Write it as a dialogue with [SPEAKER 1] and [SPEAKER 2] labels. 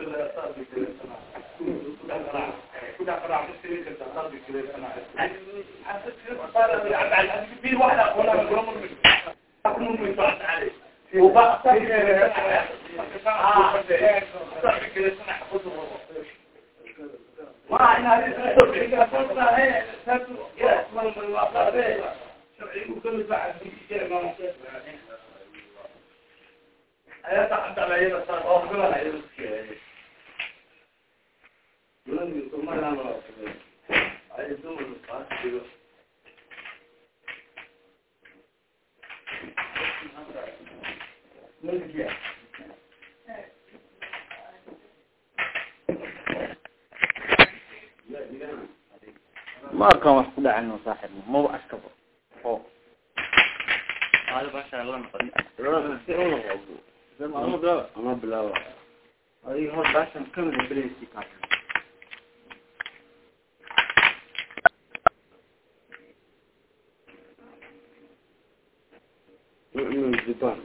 [SPEAKER 1] ما أركان wax
[SPEAKER 2] ما كان مخدع عنه صاحب مو اكبر هو هذا باشا الله نقدر
[SPEAKER 1] أنا
[SPEAKER 3] بلا. أنا بلا. هذه
[SPEAKER 1] هو باشا مكمل بالاستيكات
[SPEAKER 3] nos departa.